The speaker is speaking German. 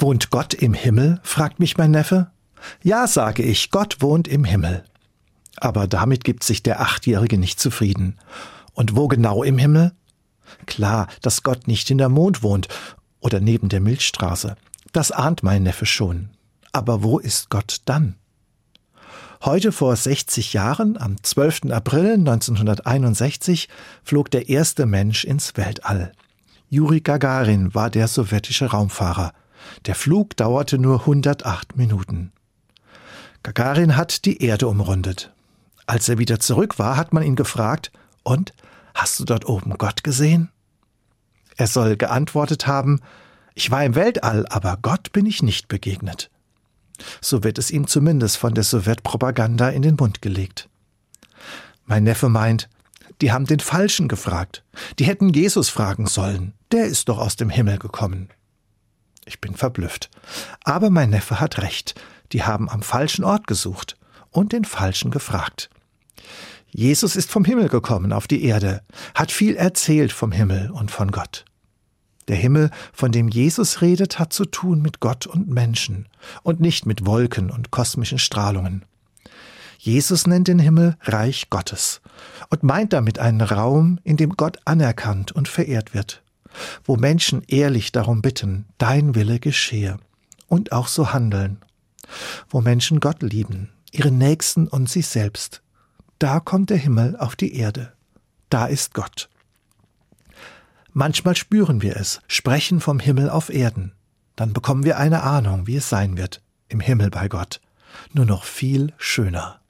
Wohnt Gott im Himmel? fragt mich mein Neffe. Ja, sage ich, Gott wohnt im Himmel. Aber damit gibt sich der Achtjährige nicht zufrieden. Und wo genau im Himmel? Klar, dass Gott nicht in der Mond wohnt oder neben der Milchstraße. Das ahnt mein Neffe schon. Aber wo ist Gott dann? Heute vor 60 Jahren, am 12. April 1961, flog der erste Mensch ins Weltall. Juri Gagarin war der sowjetische Raumfahrer. Der Flug dauerte nur 108 Minuten. Gagarin hat die Erde umrundet. Als er wieder zurück war, hat man ihn gefragt, und hast du dort oben Gott gesehen? Er soll geantwortet haben, ich war im Weltall, aber Gott bin ich nicht begegnet. So wird es ihm zumindest von der Sowjetpropaganda in den Mund gelegt. Mein Neffe meint, die haben den Falschen gefragt. Die hätten Jesus fragen sollen. Der ist doch aus dem Himmel gekommen. Ich bin verblüfft. Aber mein Neffe hat recht. Die haben am falschen Ort gesucht und den Falschen gefragt. Jesus ist vom Himmel gekommen auf die Erde, hat viel erzählt vom Himmel und von Gott. Der Himmel, von dem Jesus redet, hat zu tun mit Gott und Menschen und nicht mit Wolken und kosmischen Strahlungen. Jesus nennt den Himmel Reich Gottes und meint damit einen Raum, in dem Gott anerkannt und verehrt wird, wo Menschen ehrlich darum bitten, dein Wille geschehe und auch so handeln, wo Menschen Gott lieben, ihren Nächsten und sich selbst. Da kommt der Himmel auf die Erde. Da ist Gott. Manchmal spüren wir es, sprechen vom Himmel auf Erden. Dann bekommen wir eine Ahnung, wie es sein wird, im Himmel bei Gott. Nur noch viel schöner.